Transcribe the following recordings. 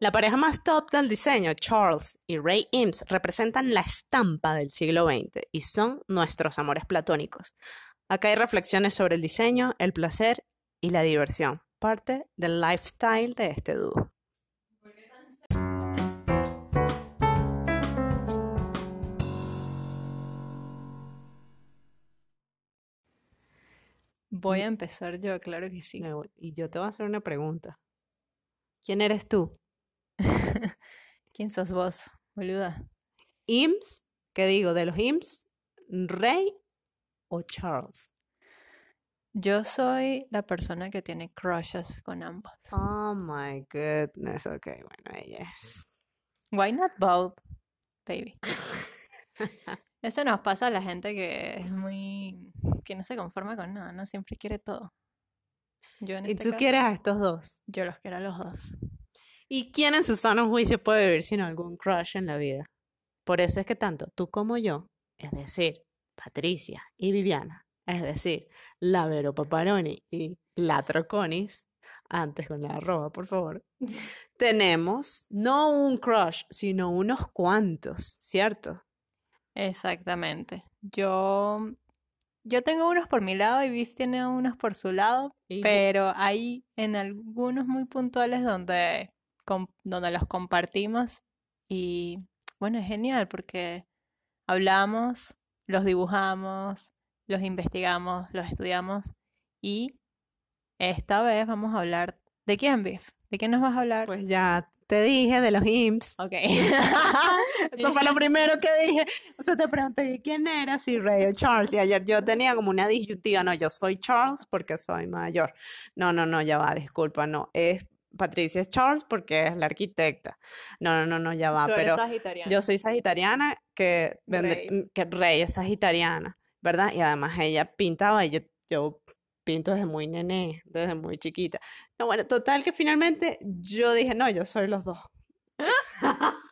La pareja más top del diseño, Charles y Ray Eames, representan la estampa del siglo XX y son nuestros amores platónicos. Acá hay reflexiones sobre el diseño, el placer y la diversión, parte del lifestyle de este dúo. Voy a empezar yo, claro que sí. Y yo te voy a hacer una pregunta. ¿Quién eres tú? ¿Quién sos vos, boluda? ¿Eames? ¿Qué digo? ¿De los Eames? ¿Ray o Charles? Yo soy la persona que tiene crushes con ambos. Oh my goodness. Ok, bueno, ella es. Why not both, baby? Eso nos pasa a la gente que es muy... que no se conforma con nada, ¿no? Siempre quiere todo. Yo en ¿Y este tú caso, quieres a estos dos? yo los quiero a los dos. ¿Y quién en su sano juicio puede vivir sin algún crush en la vida? Por eso es que tanto tú como yo, es decir, Patricia y Viviana, es decir, la Vero Paparoni y la Troconis, antes con la arroba, por favor, tenemos no un crush, sino unos cuantos, ¿cierto? Exactamente. Yo... Yo tengo unos por mi lado y Biff tiene unos por su lado, Y pero hay en algunos muy puntuales donde, donde los compartimos y bueno, es genial porque hablamos, los dibujamos, los investigamos, los estudiamos y esta vez vamos a hablar ¿de quién, Biff? ¿De qué nos vas a hablar? Pues ya te dije de los IMSS. Ok. Eso fue lo primero que dije. O sea, te pregunté quién era, si Ray o Charles. Y ayer yo tenía como una disyuntiva. No, yo soy Charles porque soy mayor. No, no, no, ya va, disculpa, no. Es Patricia es Charles porque es la arquitecta. No, no, no, no, ya va. Tú eres Pero yo soy sagitariana, que, Rey. que Rey es sagitariana, ¿verdad? Y además ella pintaba y yo, yo pinto desde muy nené, desde muy chiquita. No, bueno, total que finalmente yo dije, no, yo soy los dos.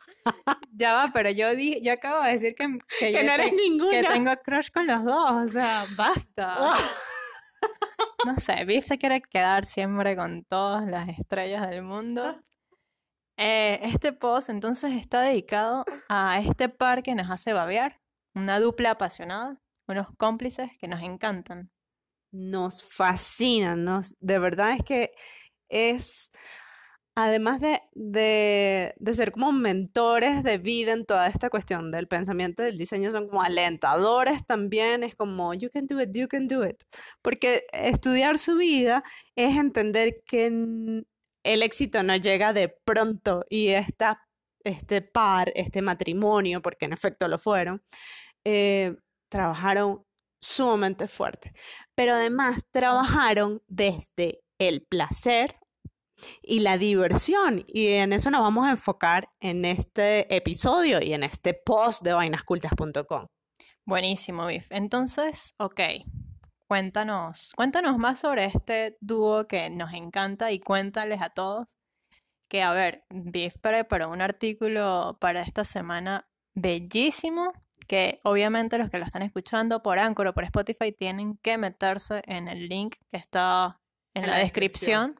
Ya va, pero yo dije, yo acabo de decir que, que Que yo no eres te- que ninguna. tengo crush con los dos, o sea, basta. No sé, Biff se quiere quedar siempre con todas las estrellas del mundo. Eh, este post entonces está dedicado a este par que nos hace babear, una dupla apasionada, unos cómplices que nos encantan. nos fascinan, nos, de verdad es que es, además de, de, de ser como mentores de vida en toda esta cuestión del pensamiento del diseño, son como alentadores también, es como, you can do it, you can do it, porque estudiar su vida es entender que el éxito no llega de pronto y esta, este par, este matrimonio, porque en efecto lo fueron, eh, trabajaron sumamente fuerte. Pero además trabajaron desde el placer y la diversión. Y en eso nos vamos a enfocar en este episodio y en este post de vainascultas.com. Buenísimo, Biff. Entonces, ok, cuéntanos, cuéntanos más sobre este dúo que nos encanta y cuéntales a todos que, a ver, Biff preparó un artículo para esta semana bellísimo que obviamente los que lo están escuchando por Anchor o por Spotify tienen que meterse en el link que está en, En la, la descripción.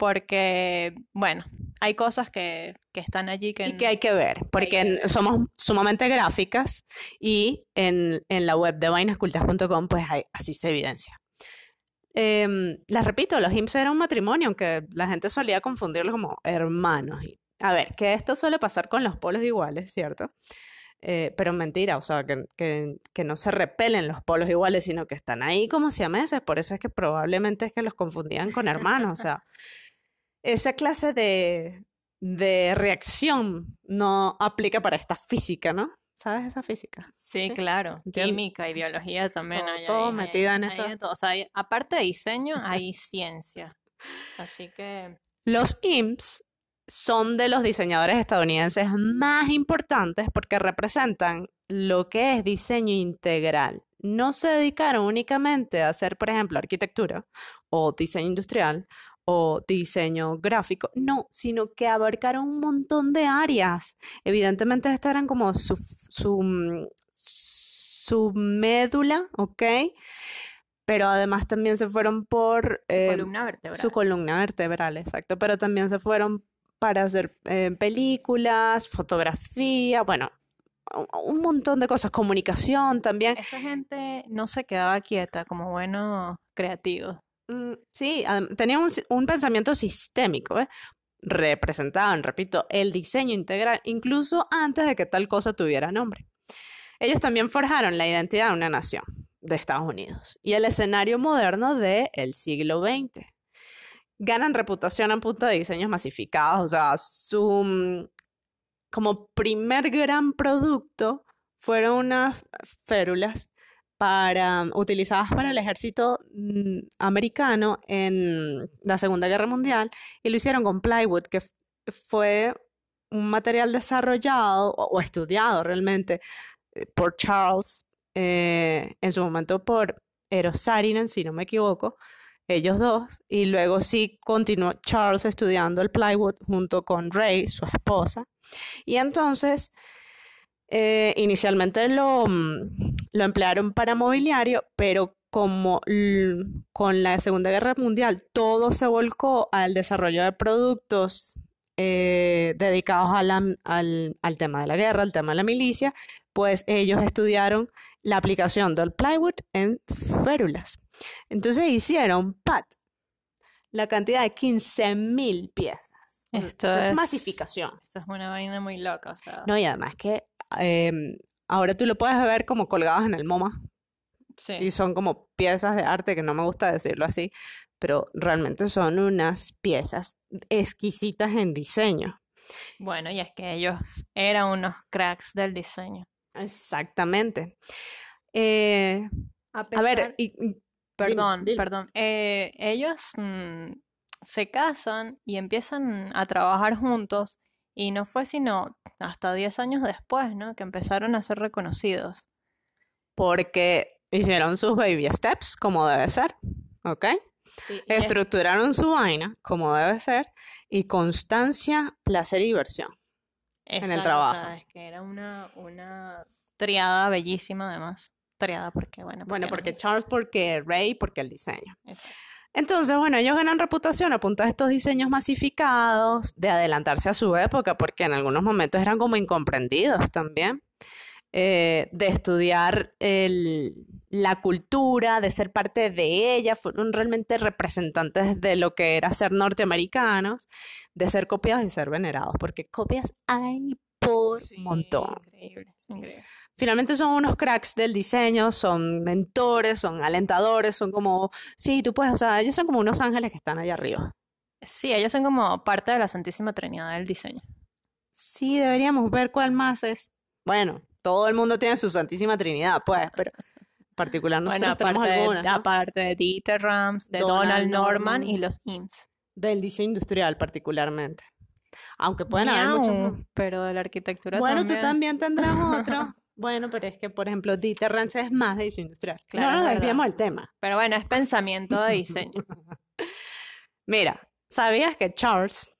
Porque, bueno, hay cosas que, que están allí que, Y que hay que ver, porque que ver. somos sumamente gráficas y en, en la web de vainascultas.com pues hay- así se evidencia. Em, les repito, los IMSS era un matrimonio, aunque la gente solía confundirlos como hermanos. A ver, que esto suele pasar con los polos iguales, ¿cierto? Eh, pero mentira, o sea, que, que, que no se repelen los polos iguales, sino que están ahí como siameses, por eso es que probablemente es que los confundían con hermanos, o sea, esa clase de, de reacción no aplica para esta física, ¿no? ¿Sabes esa física? Sí, Sí, claro. Química y biología también Todo- hay todo ahí, metido en hay eso. de todo. O sea, hay- aparte de diseño, hay ciencia. Así que Los IMPS son de los diseñadores estadounidenses más importantes porque representan lo que es diseño integral. No se dedicaron únicamente a hacer, por ejemplo, arquitectura o diseño industrial o diseño gráfico, no, sino que abarcaron un montón de áreas. Evidentemente, estas eran como su, su, mm, su médula, ¿ok? Pero además también se fueron por... su eh, columna vertebral. su columna vertebral, exacto, pero también se fueron para hacer eh, películas, fotografía, bueno, un, un montón de cosas, comunicación también. Esa gente no se quedaba quieta como buenos creativos. Mm, Sí, tenía un, pensamiento sistémico, ¿eh? Representaban, repito, el diseño integral, incluso antes de que tal cosa tuviera nombre. Ellos también forjaron la identidad de una nación, de Estados Unidos, y el escenario moderno del siglo XX. Ganan reputación en punta de diseños masificados, o sea, su como primer gran producto fueron unas férulas para, utilizadas para el ejército mm, americano en la Segunda Guerra Mundial y lo hicieron con plywood, que fue un material desarrollado o, o estudiado realmente eh, por Charles, eh, en su momento por Eero Saarinen, si no me equivoco, ellos dos, y luego sí continuó Charles estudiando el plywood junto con Ray, su esposa, y entonces eh, inicialmente lo, mm, lo emplearon para mobiliario, pero como con la Segunda Guerra Mundial todo se volcó al desarrollo de productos eh, dedicados a la- al, al tema de la guerra, al tema de la milicia, pues ellos estudiaron la aplicación del plywood en férulas. Entonces hicieron, Pat, la cantidad de 15.000 piezas. Esto es es- masificación. Esto es una vaina muy loca, o sea. No, y además que em, ahora tú lo puedes ver como colgados en el MoMA Sí. y son como piezas de arte, que no me gusta decirlo así, pero realmente son unas piezas exquisitas en diseño. Bueno, y es que ellos eran unos cracks del diseño. Exactamente. Eh, A a ver, pesar- y, y- Perdón, dile. perdón. Eh, ellos mm, se casan y empiezan a trabajar juntos y no fue sino hasta 10 años después, ¿no? Que empezaron a ser reconocidos. porque hicieron sus baby steps como debe ser, ¿ok? Sí, es- Estructuraron su vaina como debe ser y constancia, placer y diversión. en el exacto, o trabajo. sea, es que era una, una triada bellísima además. Triada porque, bueno, Bueno, no? porque Charles, porque Ray, porque el diseño. Exacto. Entonces, bueno, ellos ganan reputación a punta de estos diseños masificados, de adelantarse a su época, porque en algunos momentos eran como incomprendidos también, eh, de estudiar el- la cultura, de ser parte de ella, fueron realmente representantes de lo que era ser norteamericanos, de ser copiados y ser venerados, porque copias hay por Sí, montón. Increíble, increíble. Finalmente son unos cracks del diseño, son mentores, son alentadores, son como, sí, tú puedes, o sea, ellos son como unos ángeles que están allá arriba. Sí, ellos son como parte de la Santísima Trinidad del diseño. Sí, deberíamos ver cuál más es. Bueno, todo el mundo tiene su Santísima Trinidad, pues, pero en particular Bueno, nosotros tenemos aparte de, algunas, ¿no? aparte de Dieter Rams, de Donald Donald, Norman, Norman. y los IMSS. Del diseño industrial particularmente. Aunque pueden haber muchos Miau, pero de la arquitectura Bueno, tú también. también tendrás otro. Bueno, pero es que, por ejemplo, Dieter Rams es más de diseño industrial. Claro, no nos verdad. desviemos del tema. Pero bueno, es pensamiento de diseño. Mira, ¿sabías que Charles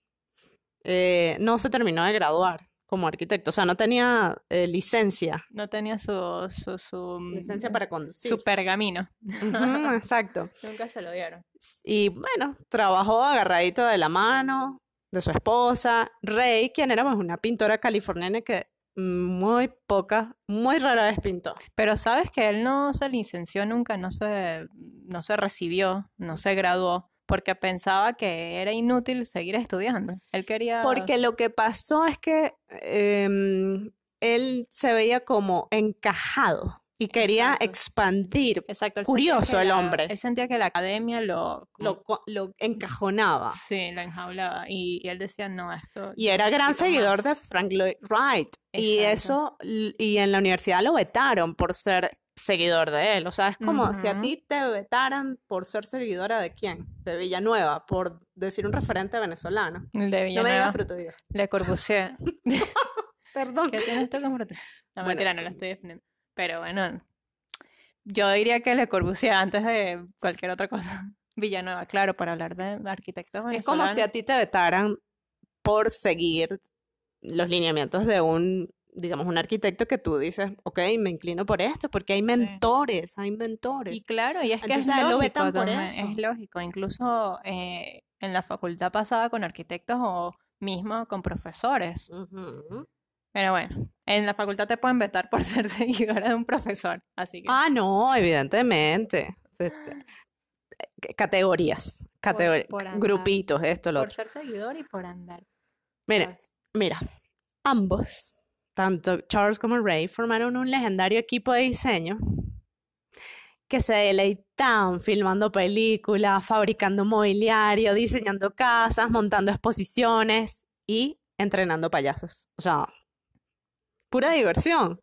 eh, no se terminó de graduar como arquitecto? O sea, no tenía eh, licencia, No tenía su, su, su, mm, licencia para conducir. su pergamino. Exacto. Nunca se lo dieron. Y bueno, trabajó agarradito de la mano de su esposa, Ray, quien era pues, una pintora californiana que muy poca, muy rara vez pintó. Pero sabes que él no se licenció nunca, no se, no se recibió, no se graduó, porque pensaba que era inútil seguir estudiando. Él quería... Porque lo que pasó es que em, él se veía como encajado y quería Exacto. expandir, Exacto, curioso el la- hombre. Él sentía que la academia lo... lo, lo encajonaba. Sí, lo enjaulaba. Y, y él decía, no, esto... Y era gran seguidor de más". Frank Lloyd Wright. Y eso, Exacto. y en la universidad lo vetaron por ser seguidor de él. O sea, es como si a ti te vetaran por ser seguidora de quién? De Villanueva, por decir un referente venezolano. El de No me Villanueva, digas fruto. Le Corbusier. Perdón. ¿Qué tienes tú? No, Bueno. mentira, no estoy defendiendo. Pero bueno, yo diría que Le Corbusier antes de cualquier otra cosa. Villanueva, claro, para hablar de arquitectos Es como si a ti te vetaran por seguir los lineamientos de un, digamos, un arquitecto que tú dices, ok, me inclino por esto, porque hay Sí. mentores, hay mentores. Y claro, y es que es lo lógico vetan por eso. es lógico. Incluso eh, en la facultad pasada con arquitectos o mismo con profesores. Ujú. Pero bueno, en la facultad te pueden vetar por ser seguidora de un profesor, así que Ah, no, evidentemente. C- Categorías, por andar. grupitos, esto, lo por otro. ser seguidor y por andar. ¿sabes? mira, ambos, tanto Charles como Ray, formaron un legendario equipo de diseño que se deleitaban filmando películas, fabricando mobiliario, diseñando casas, montando exposiciones y entrenando payasos. O sea, pura diversión.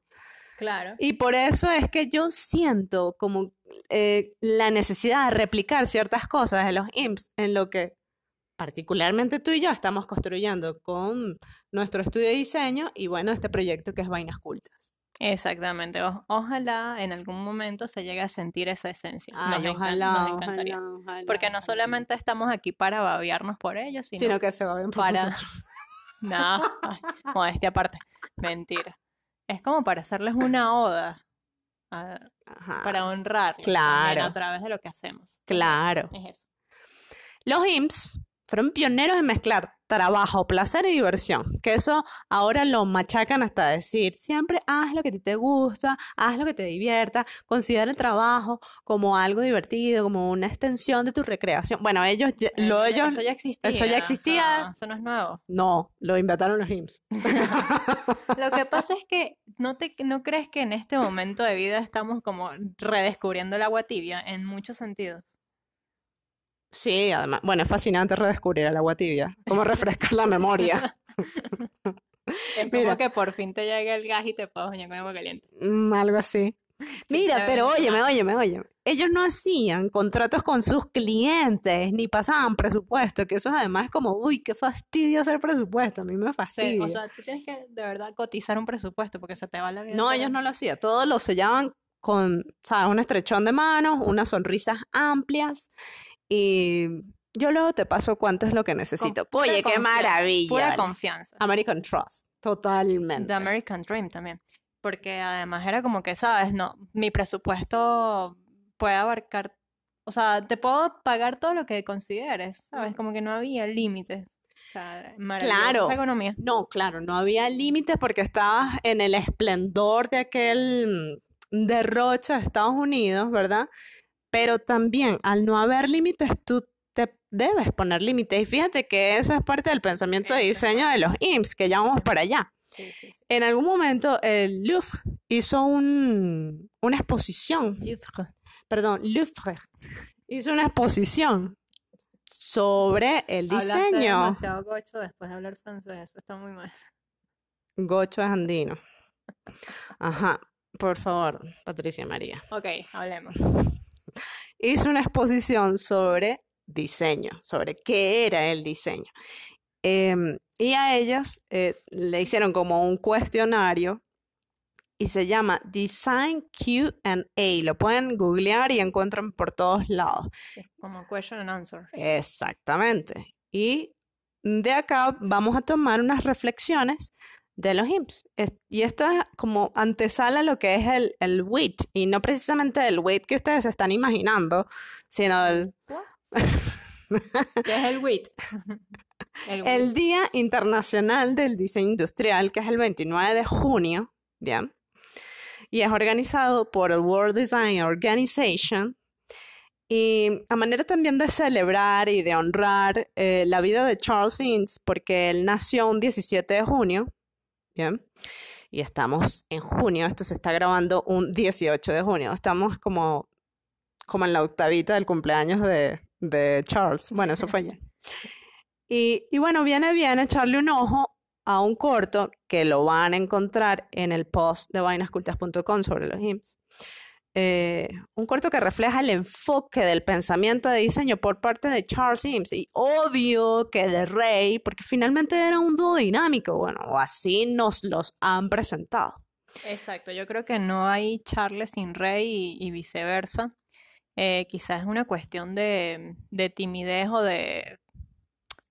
Claro. Y por eso es que yo siento como eh, la necesidad de replicar ciertas cosas de los IMSS en lo que particularmente tú y yo estamos construyendo con nuestro estudio de diseño y bueno, este proyecto que es Vainas Cultas. Exactamente. O- ojalá en algún momento se llegue a sentir esa esencia. Ay, Nos encan- ojalá, nos encantaría. ojalá, ojalá, Porque no solamente estamos aquí para babearnos por ellos, sino, sino que se va bien por para- nosotros. No, ay, modestia aparte. Mentira. Es como para hacerles una oda. a- Ajá. para Claro. a través de lo que hacemos. Claro. Es eso. Los IMSS fueron pioneros en mezclar trabajo, placer y diversión. Que eso ahora lo machacan hasta decir, siempre haz lo que a ti te gusta, haz lo que te divierta, considera el trabajo como algo divertido, como una extensión de tu recreación. Bueno, ellos, ya- lo, Eso ya- ellos eso ya existía. eso ya o sea, existía. Eso no es nuevo. no, lo inventaron los IMSS. Lo que pasa es que no te no crees que en este momento de vida estamos como redescubriendo el agua tibia en muchos sentidos. Sí, además, bueno, es fascinante redescubrir el agua tibia, como refrescar la memoria. Es Mira. como que por fin te llega el gas y te puedes bañar con agua caliente. Mm, algo así. Mira, pero óyeme, óyeme, óyeme. Ellos no hacían contratos con sus clientes, ni pasaban presupuesto, que eso además es como, uy, qué fastidio hacer presupuesto, a mí me Sí, fastidia. o sea, tú tienes que de verdad cotizar un presupuesto porque se te va la vida. no, ellos no lo hacían, todo lo sellaban con, ¿sabes? Un estrechón de manos, unas sonrisas amplias, y yo luego te paso cuánto es lo que necesito. pura Oye, qué maravilla. Pura confianza. American Trust, totalmente. The American Dream también. Porque además era como que, ¿sabes? No, mi presupuesto puede abarcar, o sea, te puedo pagar todo lo que consideres, ¿sabes? Como que no había límites. O sea, Claro. esa economía. No, claro, no había límites porque estabas en el esplendor de aquel mm, derroche de Estados Unidos, ¿verdad? Pero también al no haber límites, tú te debes poner límites. Y fíjate que eso es parte del pensamiento de diseño de los IMSS, que ya vamos para allá. Sí, sí, sí. En algún momento el Louvre hizo un, una exposición, perdón, Louvre hizo una exposición sobre el Hablaste diseño. demasiado gocho después de hablar francés, eso está muy mal. Gocho es andino. Ajá, por favor, Patricia María. Ok, hablemos. Hizo una exposición sobre diseño, sobre qué era el diseño. Em, y a ellos eh, le hicieron como un cuestionario y se llama Design QA. Lo pueden googlear y encuentran por todos lados. Es como question and answer. Exactamente. Y de acá vamos a tomar unas reflexiones de los IMSS. Es- Y esto es como antesala a lo que es el, el WIT, y no precisamente el WIT que ustedes están imaginando, sino el, ¿Qué es el WIT? El WIT. el Día Internacional del Diseño Industrial, que es el 29 de junio, ¿bien? Y es organizado por el World Design Organization. Y a manera también de celebrar y de honrar eh, la vida de Charles Innes, porque él nació un 17 de junio, ¿bien? Y estamos en junio, esto se está grabando un 18 de junio, estamos como, como en la octavita del cumpleaños de, de Charles. Bueno, eso fue ayer. Y, y bueno, viene bien echarle un ojo a un corto que lo van a encontrar en el post de vainascultas.com sobre los IMSS. Eh, un corto que refleja el enfoque del pensamiento de diseño por parte de Charles Eames y obvio que de Ray, porque finalmente era un dúo dinámico, bueno, o así nos los han presentado. Exacto, yo creo que no hay Charles sin Rey y, y viceversa. Eh, quizás es una cuestión de, de timidez o de,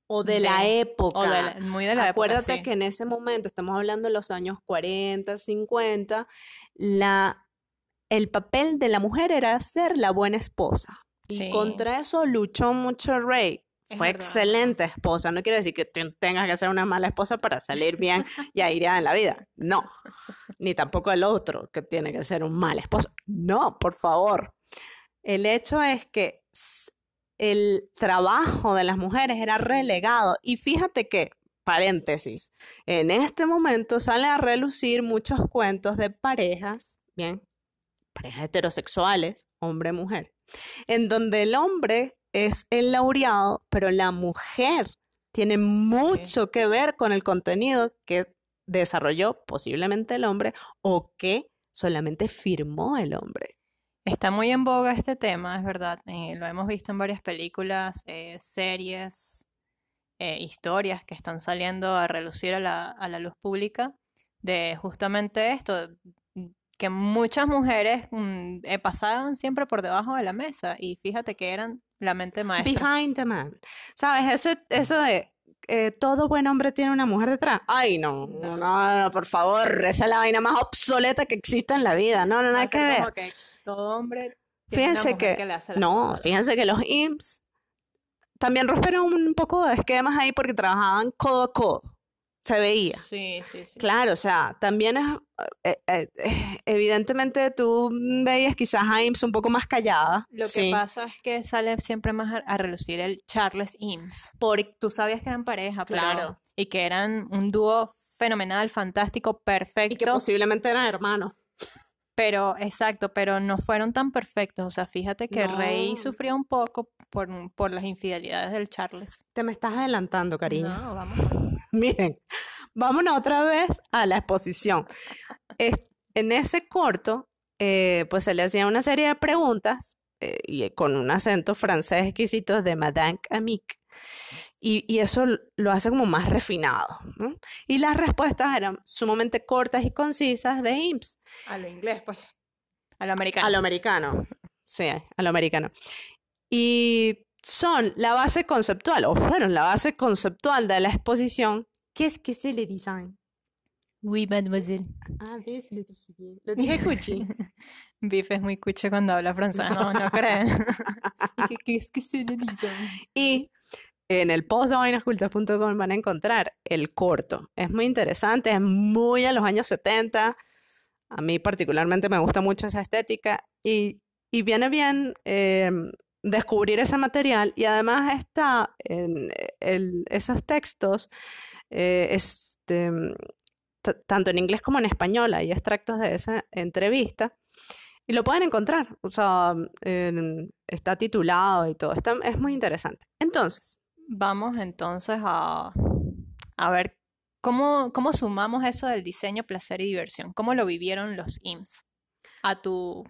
O de la época. o de la- muy de la época, Acuérdate sí. que en ese momento, estamos hablando de los años 40, 50, la, el papel de la mujer era ser la buena esposa. Y contra eso luchó mucho. Es Fue verdad. excelente esposa. No quiere decir que te- tengas que ser una mala esposa para salir bien y aireada en la vida. No. Ni tampoco el otro que tiene que ser un mal esposo. No, por favor. El hecho es que el trabajo de las mujeres era relegado. Y fíjate que, paréntesis, en este momento salen a relucir muchos cuentos de parejas, bien, parejas heterosexuales, hombre-mujer, en donde el hombre es el laureado, pero la mujer tiene mucho que ver con el contenido que desarrolló posiblemente el hombre o que solamente firmó el hombre. Está muy en boga este tema, es verdad. eh, lo hemos visto en varias películas, eh, series, eh, historias que están saliendo a relucir a la, a la luz pública de justamente esto, que muchas mujeres mm, eh, pasaban siempre por debajo de la mesa y fíjate que eran la mente maestra. Behind the man. ¿Sabes? Ese, eso de eh, todo buen hombre tiene una mujer detrás. Ay, no, no, no, no, por favor, esa es la vaina más obsoleta que existe en la vida. No, no, nada que ver. como que todo hombre tiene una Fíjense mujer que, le hace las no, fíjense que los IMSS también rompieron un poco de esquemas ahí porque trabajaban codo a codo. Se veía. Sí, sí, sí. Claro, o sea, también es, eh, eh, eh, evidentemente tú veías quizás a IMSS un poco más callada. Lo que pasa es que sale siempre más a, a relucir el Charles Eames. Por- Tú sabías que eran pareja, pero- Claro. y que eran un dúo fenomenal, fantástico, y que perfecto. posiblemente eran hermanos. Pero, exacto, pero no fueron tan perfectos. O sea, fíjate que Rey sufrió un poco por, por las infidelidades del Charles. Te me estás adelantando, cariño. No, vamos. Miren, vámonos otra vez a la exposición. Es- en ese corto, eh, pues se le hacía una serie de preguntas eh, y con un acento francés exquisito de Madame Amic. Y, y eso lo hace como más refinado. ¿no? Y las respuestas eran sumamente cortas y concisas de IMSS. A lo inglés, pues. A lo americano. A lo americano. Sí, a lo americano. Y son la base conceptual, o fueron la base conceptual de la exposición. ¿Qué es que c'est le design? Oui, mademoiselle. Ah, ves, lo dije bien. Lo dije cuchi. Biff es muy cuche cuando habla francés, no, no creen. ¿Y qué, qué es que se le dice? Y en el post de vainascultas.com van a encontrar el corto. Es muy interesante, es muy a los años 70. A mí particularmente me gusta mucho esa estética y, y viene bien eh, descubrir ese material y además está en el- esos textos, eh, este, t- tanto en inglés como en español, hay extractos de esa entrevista. Y lo pueden encontrar, o sea, en- está titulado y todo, está, es muy interesante. Entonces, Vamos entonces a, a ver cómo, cómo sumamos eso del diseño, placer y diversión. ¿Cómo lo vivieron los IMSS? A tu,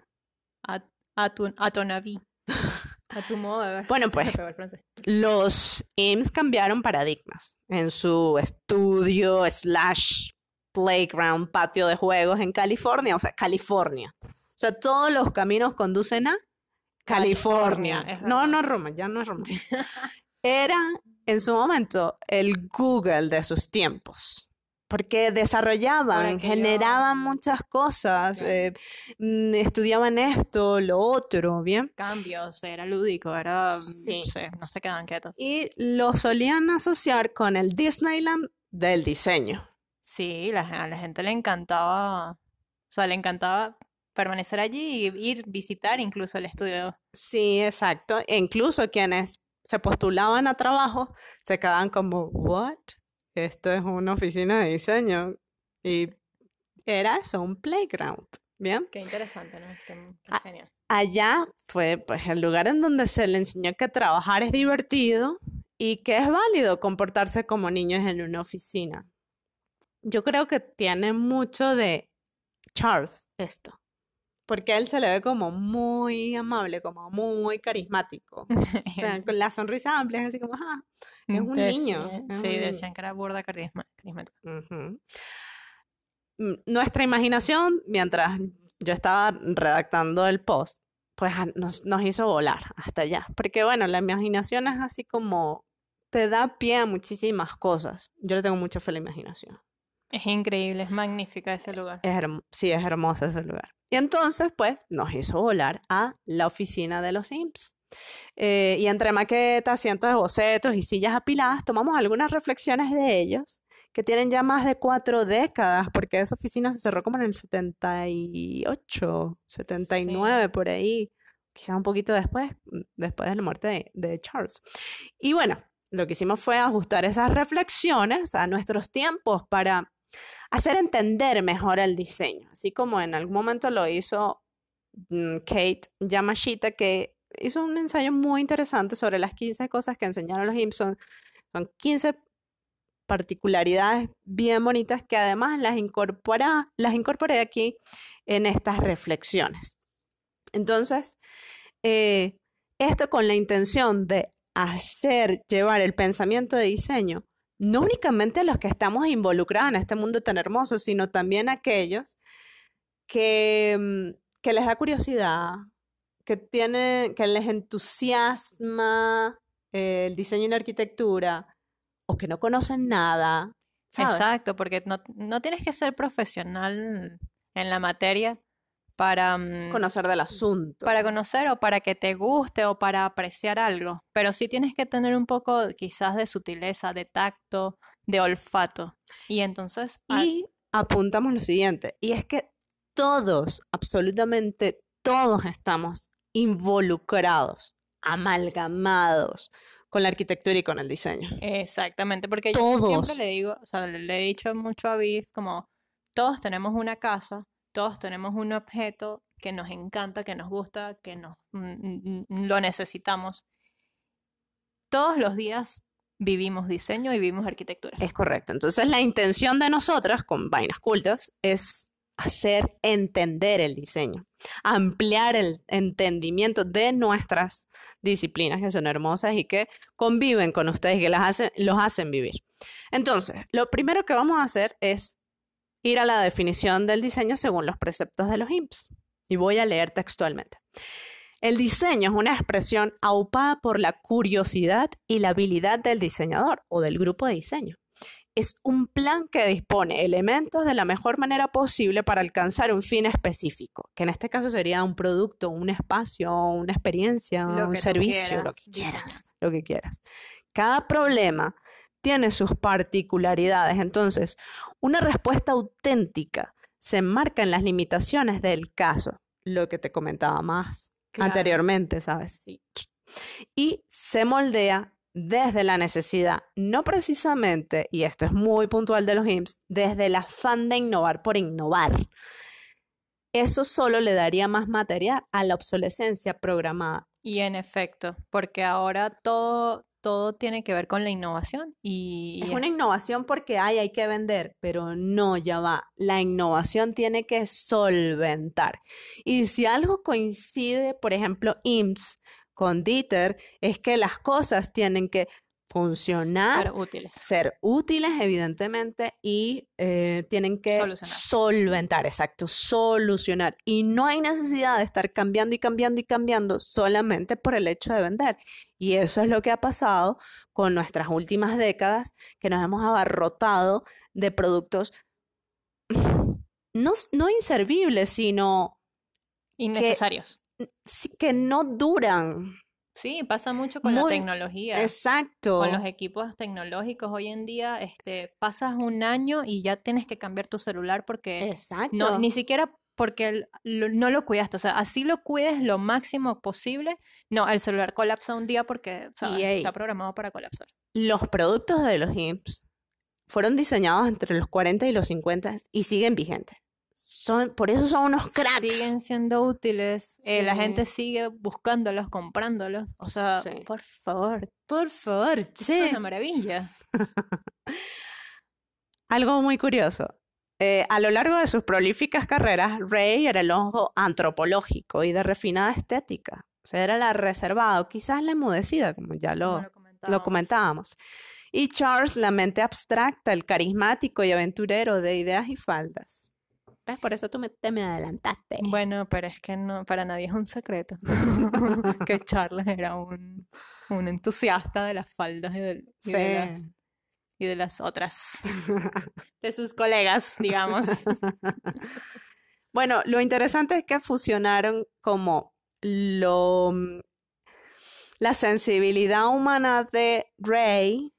a, a tu, a tu naví, a tu modo. Bueno, pues, los IMSS cambiaron paradigmas en su estudio slash playground, patio de juegos en California, o sea, California. O sea, todos los caminos conducen a California. California, no, no Roma, ya no es Roma. Era en su momento el Google de sus tiempos. Porque desarrollaban, generaban muchas cosas, eh, mm, estudiaban esto, lo otro, ¿bien? Cambios, era lúdico, era, Sí. no sé, no se quedaban quietos. y lo solían asociar con el Disneyland del diseño. Sí, la, a la gente le encantaba, o sea, le encantaba permanecer allí y ir, visitar incluso el estudio. Sí, exacto. E incluso quienes se postulaban a trabajo se quedaban como, ¿what? Esto es una oficina de diseño. Y era eso, un playground. Bien. Qué interesante, ¿no? Qué, qué genial. Allá fue pues, el lugar en donde se le enseñó que trabajar es divertido y que es válido comportarse como niños en una oficina. Yo creo que tiene mucho de Charles esto, porque él se le ve como muy amable, como muy carismático. O sea, con la sonrisa amplia, es así como, ah, es un niño, es Sí, un niño. decían que era burda carisma, carismático. Ujú. Mm, Nuestra imaginación, mientras yo estaba redactando el post, pues a- nos, nos hizo volar hasta allá. Porque bueno, la imaginación es así como te da pie a muchísimas cosas. Yo le tengo mucha fe a la imaginación. Es increíble, es magnífica ese lugar. Es sí, es hermoso ese lugar. Y entonces, pues, nos hizo volar a la oficina de los IMSS. Eh, y entre maquetas, cientos de bocetos y sillas apiladas, tomamos algunas reflexiones de ellos que tienen ya más de cuatro décadas, porque esa oficina se cerró como en el 78, 79, por ahí, quizás un poquito después, mm, después de la muerte de, de Charles. Y bueno, lo que hicimos fue ajustar esas reflexiones a nuestros tiempos para hacer entender mejor el diseño, así como en algún momento lo hizo mm, Kate Yamashita, que hizo un ensayo muy interesante sobre las 15 cosas que enseñaron los Simpsons. Son 15 particularidades bien bonitas que además las, incorpora, las incorporé aquí en estas reflexiones. Entonces, eh, esto con la intención de hacer llevar el pensamiento de diseño, no únicamente los que estamos involucrados en este mundo tan hermoso, sino también aquellos que, mm, que les da curiosidad, que, tiene, que les entusiasma eh, el diseño y la arquitectura, o que no conocen nada. Exacto, porque no, no tienes que ser profesional en la materia para mm, conocer del asunto. Para conocer o para que te guste o para apreciar algo. Pero sí tienes que tener un poco quizás de sutileza, de tacto, de olfato. Y entonces... Y apuntamos lo siguiente, y es que todos, absolutamente todos estamos involucrados, amalgamados con la arquitectura y con el diseño. Exactamente, porque yo siempre le digo, o sea, le he dicho mucho a Viv, como todos tenemos una casa, todos tenemos un objeto que nos encanta, que nos gusta, que nos, mm, mm, lo necesitamos. Todos los días vivimos diseño y vivimos arquitectura. Es correcto. Entonces la intención de nosotras con Vainas Cultas es hacer entender el diseño, ampliar el entendimiento de nuestras disciplinas que son hermosas y que conviven con ustedes, que las hacen, los hacen vivir. Entonces, lo primero que vamos a hacer es ir a la definición del diseño según los preceptos de los IMPS. Y voy a leer textualmente. El diseño es una expresión aupada por la curiosidad y la habilidad del diseñador o del grupo de diseño es un plan que dispone elementos de la mejor manera posible para alcanzar un fin específico, que en este caso sería un producto, un espacio, una experiencia, un servicio, lo que quieras, lo que quieras. Cada problema tiene sus particularidades, entonces una respuesta auténtica se enmarca en las limitaciones del caso, lo que te comentaba más anteriormente, ¿sabes? Sí. Y se moldea desde la necesidad, no precisamente, y esto es muy puntual de los IMSS, desde el afán de innovar por innovar. Eso solo le daría más material a la obsolescencia programada. Y en efecto, porque ahora todo, todo tiene que ver con la innovación y es una innovación porque hay, hay que vender, pero no, ya va. La innovación tiene que solventar. Y si algo coincide, por ejemplo, IMSS con Dieter es que las cosas tienen que funcionar, ser útiles, ser útiles evidentemente y eh, tienen que solventar, exacto, solucionar. Y no hay necesidad de estar cambiando y cambiando y cambiando solamente por el hecho de vender. Y eso es lo que ha pasado con nuestras últimas décadas, que nos hemos abarrotado de productos no, no inservibles, sino innecesarios que no duran. Sí, pasa mucho con la tecnología. Exacto. Con los equipos tecnológicos hoy en día, este, pasas un año y ya tienes que cambiar tu celular porque Exacto. no, ni siquiera porque no lo cuidaste, o sea, así lo cuides lo máximo posible. No, el celular colapsa un día porque está programado para colapsar. Los productos de los HIPS fueron diseñados entre los 40 y los 50 y siguen vigentes por eso son unos cracks. Siguen siendo útiles. Eh, la gente sigue buscándolos, comprándolos. O sea, por favor. Por favor, Es una maravilla. Algo muy curioso. Eh, a lo largo de sus prolíficas carreras, Ray era el ojo antropológico y de refinada estética. O sea, era la reservada o quizás la emudecida, como ya lo, lo comentábamos. Y Charles, la mente abstracta, el carismático y aventurero de ideas y faldas. Por eso tú me, te me adelantaste. Bueno, pero es que no, para nadie es un secreto que Charles era un, un, entusiasta de las faldas y de, las, y de las otras, de sus colegas, digamos. bueno, lo interesante es que fusionaron como lo la sensibilidad humana de Ray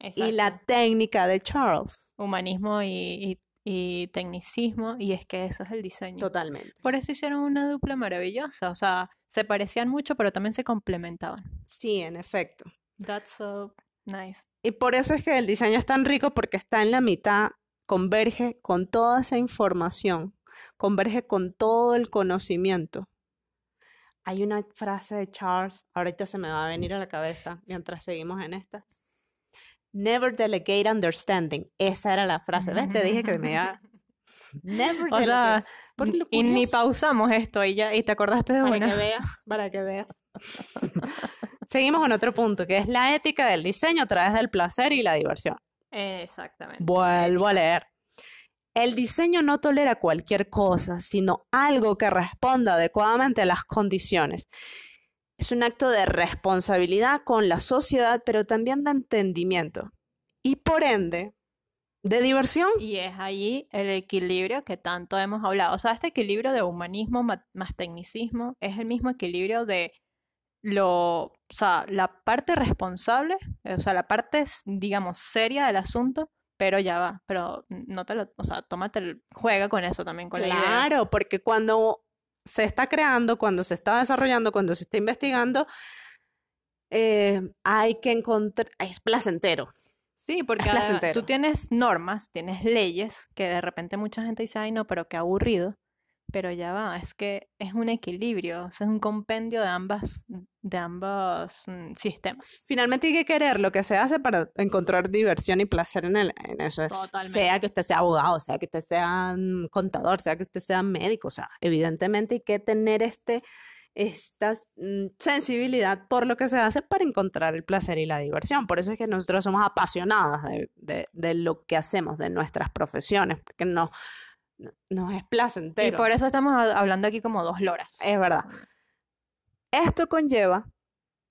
y la técnica de Charles. Humanismo y, y- y tecnicismo, y es que eso es el diseño. Totalmente. Por eso hicieron una dupla maravillosa, o sea, se parecían mucho, pero también se complementaban. Sí, en efecto. That's so nice. Y por eso es que el diseño es tan rico porque está en la mitad, converge con toda esa información, converge con todo el conocimiento. Hay una frase de Charles, ahorita se me va a venir a la cabeza mientras seguimos en esta. Never delegate understanding. Esa era la frase. ¿Ves? Te dije que me iba. Never O sea, delegate. Y ni pausamos esto y ya, y te acordaste de para una. que veas, para que veas. Seguimos con otro punto, que es la ética del diseño a través del placer y la diversión. Exactamente. Vuelvo a leer. El diseño no tolera cualquier cosa, sino algo que responda adecuadamente a las condiciones. Es un acto de responsabilidad con la sociedad, pero también de entendimiento. Y por ende, de diversión. Y es allí el equilibrio que tanto hemos hablado. O sea, este equilibrio de humanismo ma- más tecnicismo es el mismo equilibrio de lo, o sea, la parte responsable, o sea, la parte, digamos, seria del asunto, pero ya va, pero no te lo, o sea, tómate, juega con eso también, con la idea. Claro, porque cuando se está creando, cuando se está desarrollando, cuando se está investigando, eh, hay que encontrar, es placentero. Sí, porque tú tienes normas, tienes leyes, que de repente mucha gente dice, ay no, pero qué aburrido. Pero ya va, es que es un equilibrio, o sea, es un compendio de ambas, de ambos mm, sistemas. Finalmente hay que querer lo que se hace para encontrar diversión y placer en, el, en eso. Totalmente. Sea que usted sea abogado, sea que usted sea mm, contador, sea que usted sea médico, o sea, evidentemente hay que tener este, esta mm, sensibilidad por lo que se hace para encontrar el placer y la diversión. Por eso es que nosotros somos apasionadas de, de- de lo que hacemos, de nuestras profesiones, porque no, no- es Y placentero. por eso estamos ha- hablando aquí como dos loras. Es verdad. Esto conlleva,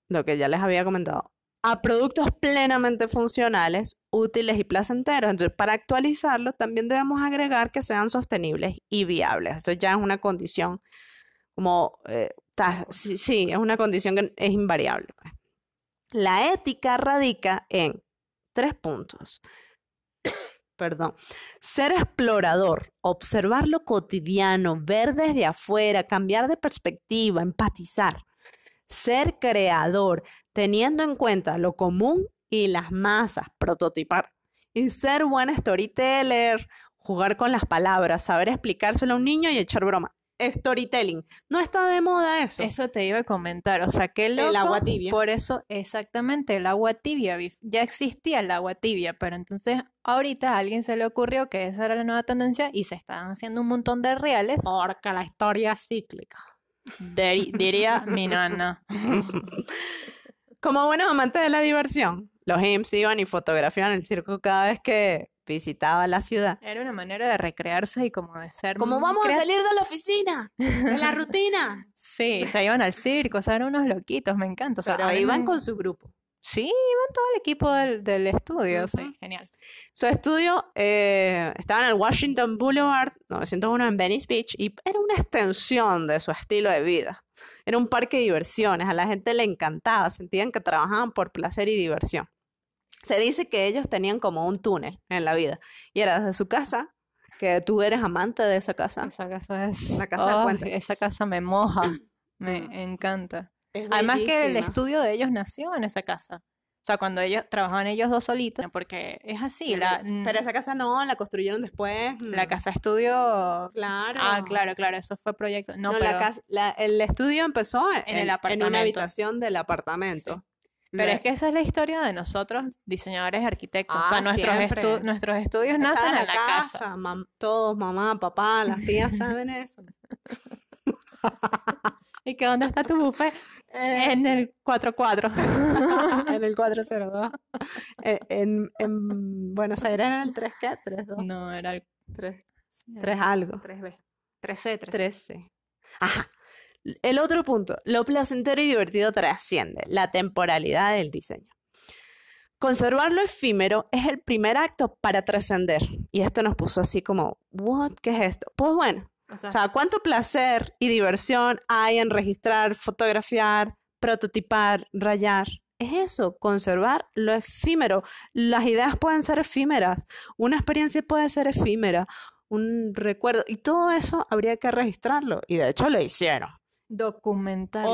lo que ya les había comentado, a productos plenamente funcionales, útiles y placenteros. Entonces, para actualizarlo, también debemos agregar que sean sostenibles y viables. Esto ya es una condición como, eh, ta- sí, sí, es una condición que es invariable. pues. La ética radica en tres puntos. Perdón. Ser explorador, observar lo cotidiano, ver desde afuera, cambiar de perspectiva, empatizar. Ser creador, teniendo en cuenta lo común y las masas, prototipar. Y ser buen storyteller, jugar con las palabras, saber explicárselo a un niño y echar broma. Storytelling. No está de moda eso. Eso te iba a comentar, o sea, qué El agua tibia. Por eso, exactamente, el agua tibia. Ya existía el agua tibia, pero entonces ahorita a alguien se le ocurrió que esa era la nueva tendencia y se están haciendo un montón de reales. Porque la historia es cíclica. Diría mi nana. Como buenos amantes de la diversión, los Imps iban y fotografiaban el circo cada vez que visitaba la ciudad. Era una manera de recrearse y como de ser. Como vamos a salir de la oficina, de la rutina. Sí, se iban al circo, o sea, eran unos loquitos, me encanta. O sea, Pero iban con su grupo. Sí, iban todo el equipo del, del estudio, sí, genial. Su estudio eh, estaba en el Washington Boulevard, 901 en Venice Beach, y era una extensión de su estilo de vida. Era un parque de diversiones, a la gente le encantaba, sentían que trabajaban por placer y diversión. Se dice que ellos tenían como un túnel en la vida, y era desde su casa, que tú eres amante de esa casa. Esa casa es. La casa Ay, puente. Esa casa me moja, me encanta. Es Además que el estudio de ellos nació en esa casa. O sea, cuando ellos trabajaban ellos dos solitos, porque es así, la, Pero esa casa no, la construyeron después. la mm. casa estudio. Claro. Ah, claro, claro, eso fue proyecto. No, No, pero, la casa, la- el estudio empezó en, En el en apartamento. una habitación del apartamento. Pero es que esa es la historia de nosotros, diseñadores arquitectos. o sea, Ah, nuestros, estu- nuestros estudios nacen en la casa. mam- todos, mamá, papá, las tías saben eso. ¿Y que dónde está tu buffet? En el 4-4. en el 402. Eh, en, en Buenos Aires era el 3 qué? 3 2 no, era el 3 3 algo. 3B. 3C, 3C. 13. Ajá. El otro punto, lo placentero y divertido trasciende la temporalidad del diseño. Conservar lo efímero es el primer acto para trascender. Y esto nos puso así como, ¿what? ¿Qué es esto? Pues bueno, O sea, o sea, ¿cuánto placer y diversión hay en registrar, fotografiar, prototipar, rayar. Es eso, conservar lo efímero. Las ideas pueden ser efímeras, una experiencia puede ser efímera, un recuerdo, y todo eso habría que registrarlo, y de hecho lo hicieron.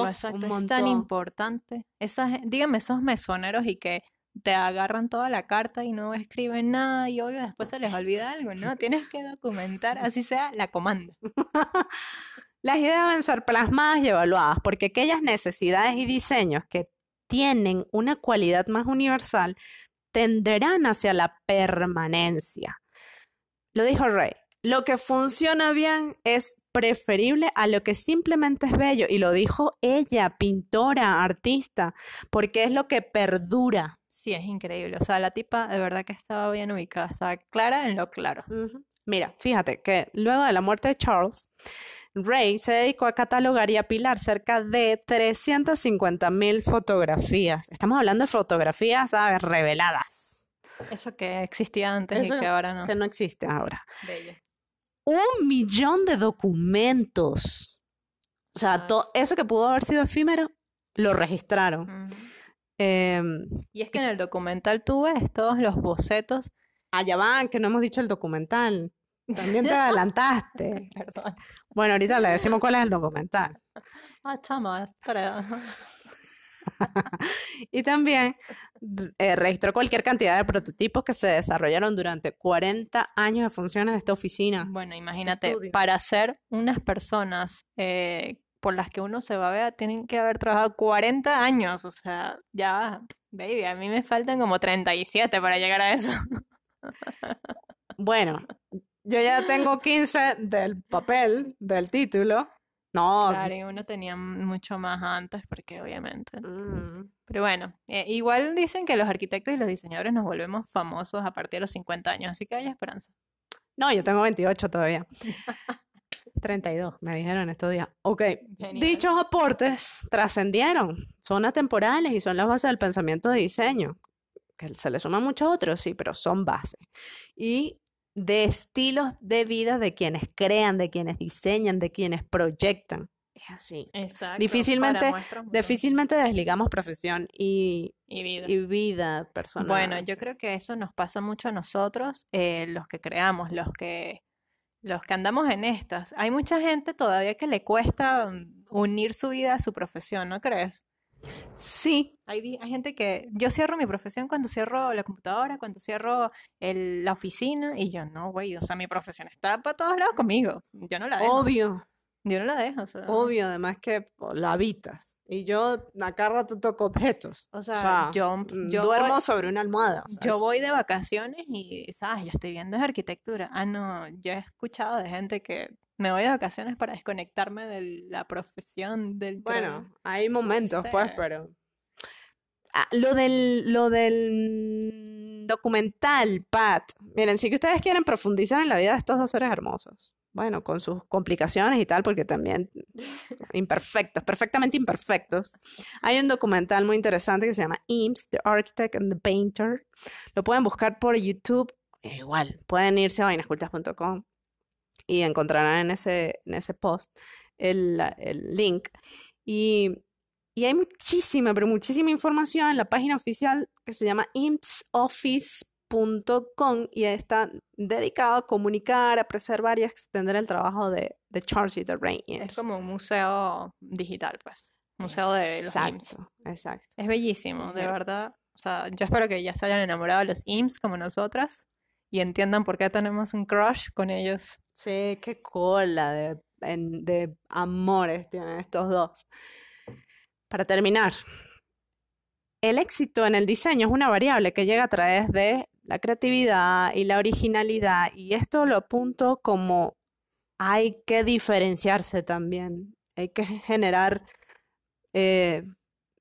Exacto. un Es tan importante. Esa, gen- dígame, esos mesoneros y que te agarran toda la carta y no escriben nada y oiga, después se les olvida algo, ¿no? Tienes que documentar, así sea la comanda. Las ideas deben ser plasmadas y evaluadas, porque aquellas necesidades y diseños que tienen una cualidad más universal tenderán hacia la permanencia. Lo dijo Ray. Lo que funciona bien es preferible a lo que simplemente es bello. Y lo dijo ella, pintora, artista, porque es lo que perdura. Sí, es increíble. O sea, la tipa de verdad que estaba bien ubicada, estaba clara en lo claro. Mira, fíjate que luego de la muerte de Charles, Ray se dedicó a catalogar y apilar cerca de 350 mil fotografías. Estamos hablando de fotografías, ¿sabes? Reveladas. Eso que existía antes Eso y que ahora no. Que no existe ahora. Bello. Un millón de documentos. O sea, eso que pudo haber sido efímero, lo registraron. Em, Y es que en el documental tú ves todos los bocetos. allá van, que no hemos dicho el documental. También te adelantaste. Perdón. Bueno, ahorita le decimos cuál es el documental. Ah, chama, espera. Y también eh, registró cualquier cantidad de prototipos que se desarrollaron durante 40 años de funciones de esta oficina. Bueno, imagínate, estudio. para ser unas personas eh, por las que uno se va a ver, tienen que haber trabajado 40 años. O sea, ya, baby, a mí me faltan como 37 para llegar a eso. Bueno, yo ya tengo 15 del papel, del título. No. Claro, y uno tenía mucho más antes, porque obviamente. Mm. Pero bueno, eh, igual dicen que los arquitectos y los diseñadores nos volvemos famosos a partir de los 50 años, así que hay esperanza. No, yo tengo 28 todavía. 32, me dijeron estos días. Ok, Genial. dichos aportes trascendieron, son atemporales y son las bases del pensamiento de diseño. Que se le suman muchos otros, sí, pero son bases. Y de estilos de vida de quienes crean, de quienes diseñan, de quienes proyectan. Es así. Exacto. Difícilmente- Difícilmente desligamos profesión y, Y vida. y vida personal. Bueno, yo creo que eso nos pasa mucho a nosotros, eh, los que creamos, los que, los que andamos en estas. Hay mucha gente todavía que le cuesta unir su vida a su profesión, ¿no crees? Sí, Hay, hay gente que yo cierro mi profesión cuando cierro la computadora, cuando cierro el- la oficina y yo no, güey, o sea, mi profesión está para todos lados conmigo. Yo no la dejo. obvio. Yo no la dejo, o sea, Obvio, además que oh, la habitas. Y yo acá rato toco objetos. O sea, yo, mm, yo duermo voy- sobre una almohada. o sea, Yo voy de vacaciones y, ¿sabes? Yo estoy viendo es arquitectura. Ah, no, yo he escuchado de gente que me voy de vacaciones para desconectarme de la profesión del Bueno, hay momentos, pues, sé. pero. Ah, lo del, lo del documental, Pat. Miren, si que ustedes quieren profundizar en la vida de estos dos seres hermosos. Bueno, con sus complicaciones y tal, porque también imperfectos, perfectamente imperfectos. Hay un documental muy interesante que se llama IMS, The Architect and the Painter. Lo pueden buscar por YouTube. Eh, Igual, pueden irse a vainascultas.com y encontrarán en ese, en ese post el, el link. Y, y hay muchísima, pero muchísima información en la página oficial que se llama impsoffice.com y está dedicado a comunicar, a preservar y a extender el trabajo de, de Charles y de Ray Es como un museo digital, pues. Museo de los IMSS. Exacto, exacto. Es bellísimo, de verdad. O sea, yo espero que ya se hayan enamorado de los IMSS como nosotras y entiendan por qué tenemos un crush con ellos. Sí, qué cola de, de amores tienen estos dos. Para terminar, el éxito en el diseño es una variable que llega a través de la creatividad y la originalidad, y esto lo apunto como hay que diferenciarse también, hay que generar eh,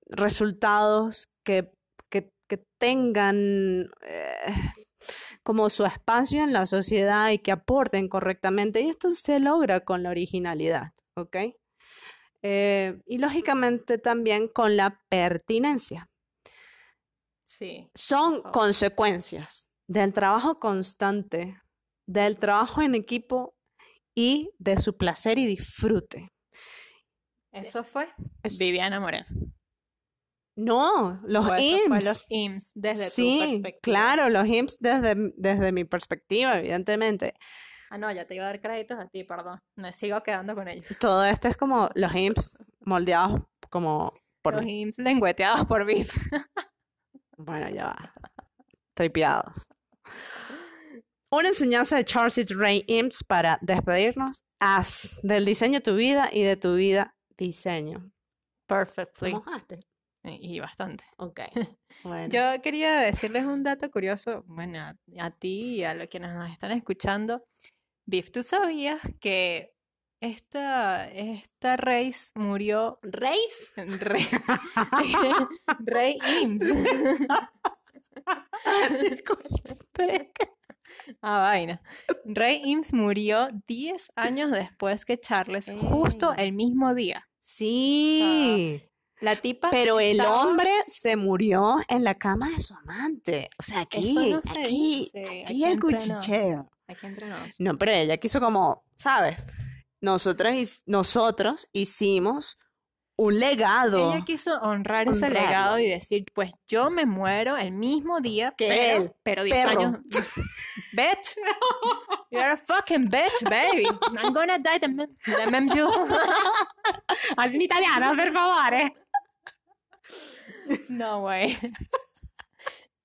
resultados que, que- que tengan eh, como su espacio en la sociedad y que aporten correctamente. Y esto se logra con la originalidad, ¿ok? Eh, y lógicamente también con la pertinencia. Sí. Son favor. consecuencias del trabajo constante, del trabajo en equipo y de su placer y disfrute. Eso fue Viviana Moreno. No, los fue IMSS. los IMSS desde tu Sí, perspectiva. claro, los IMSS desde, desde mi perspectiva, evidentemente. Ah, no, ya te iba a dar créditos a ti, perdón. Me sigo quedando con ellos. Todo esto es como los IMSS moldeados como por Los mí. IMSS lengüeteados por Biff. Bueno, ya va. Tripeados. Una enseñanza de Charles. Ray Imps para despedirnos. Haz del diseño tu vida y de tu vida diseño. Perfectly. Y bastante. Ok. Bueno. Yo quería decirles un dato curioso, bueno, a, a ti y a los quienes nos están escuchando. Biff, ¿tú sabías que esta, esta Reis murió... ¿Race? Rey, Rey Ims. Ah, vaina. Rey Ims murió 10 años después que Charles, justo Ey. el mismo día. Sí. La tipa Pero el estaba- hombre se murió en la cama de su amante. O sea, aquí, Eso no se aquí, aquí aquí el entre nos. cuchicheo. Aquí entre nos. No, pero ella quiso como, ¿sabes? Nosotros, nosotros hicimos un legado Ella quiso honrar ese Honrarlo. legado y decir, pues yo me muero el mismo día Que pero, él, pero 10 perro. años. bitch. You're a fucking bitch, baby. I'm gonna die the, the mem you. Al in italiano, per favore. No, güey.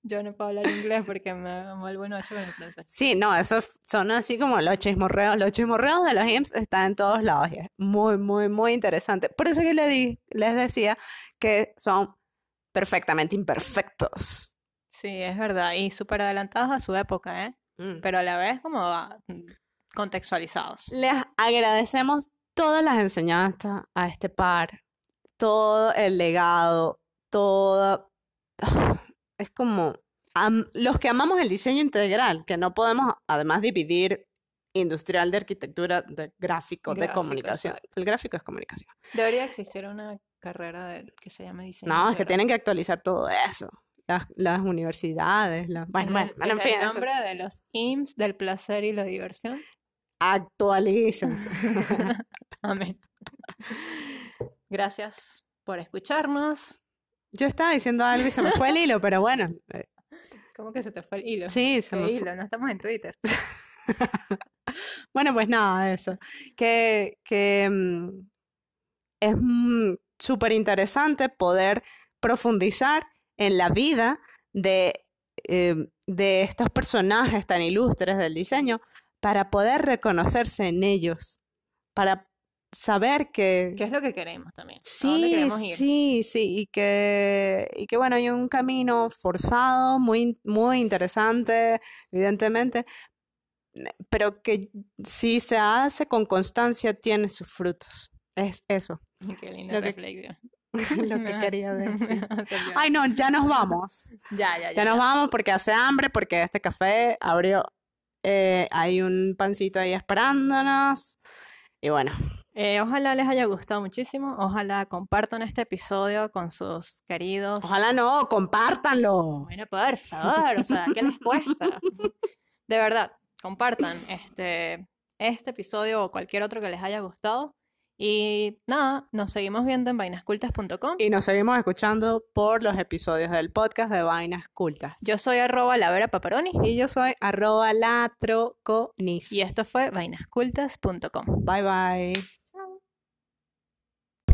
Yo no puedo hablar inglés porque me vuelvo noche con el francés. Sí, no, esos son así como los chismorreos. Los chismorreos de los IMSS están en todos lados y es muy, muy, muy interesante. Por eso que le di, les decía que son perfectamente imperfectos. Sí, es verdad. Y súper adelantados a su época, ¿eh? Mm. Pero a la vez como ah, contextualizados. Les agradecemos todas las enseñanzas a este par, todo el legado, todo. Es como am- los que amamos el diseño integral, que no podemos además dividir industrial de arquitectura, de gráfico, de comunicación. exacto. El gráfico es comunicación. Debería existir una carrera de- que se llame diseño. No, es que tienen que actualizar todo eso. Las, las universidades, las... Bueno, En bueno, el- bueno, en en fin, el eso. nombre de los IMSS del placer y la diversión. Actualícense. Amén. Gracias por escucharnos. Yo estaba diciendo algo y se me fue el hilo, pero bueno. eh, ¿Cómo que se te fue el hilo? Sí, se ¿Qué me fue. hilo? No estamos en Twitter. Bueno, pues nada, eso. Que, que mm, es mm, súper interesante poder profundizar en la vida de, eh, de estos personajes tan ilustres del diseño para poder reconocerse en ellos, para saber que... ¿Qué es lo que queremos también? ¿A dónde Sí, queremos ir? sí, sí, y que, y que bueno, hay un camino forzado, muy, muy interesante, evidentemente, pero que si se hace con constancia tiene sus frutos. Es eso Qué linda Lo que- reflexión. lo que quería decir. Ay, no, ya nos vamos. Ya, ya, ya. Ya nos vamos porque hace hambre, porque este café abrió, eh, hay un pancito ahí esperándonos. Y bueno, Eh, ojalá les haya gustado muchísimo. Ojalá compartan este episodio con sus queridos. ojalá no, compártanlo. Bueno, por favor, o sea, ¿qué les cuesta? De verdad, compartan este, este episodio o cualquier otro que les haya gustado. Y nada, nos seguimos viendo en vainascultas.com. Y nos seguimos escuchando por los episodios del podcast de Vainas Cultas. Yo soy arroba la Vera Paparoni Y yo soy arroba latroconis. y esto fue vainascultas.com. Bye bye.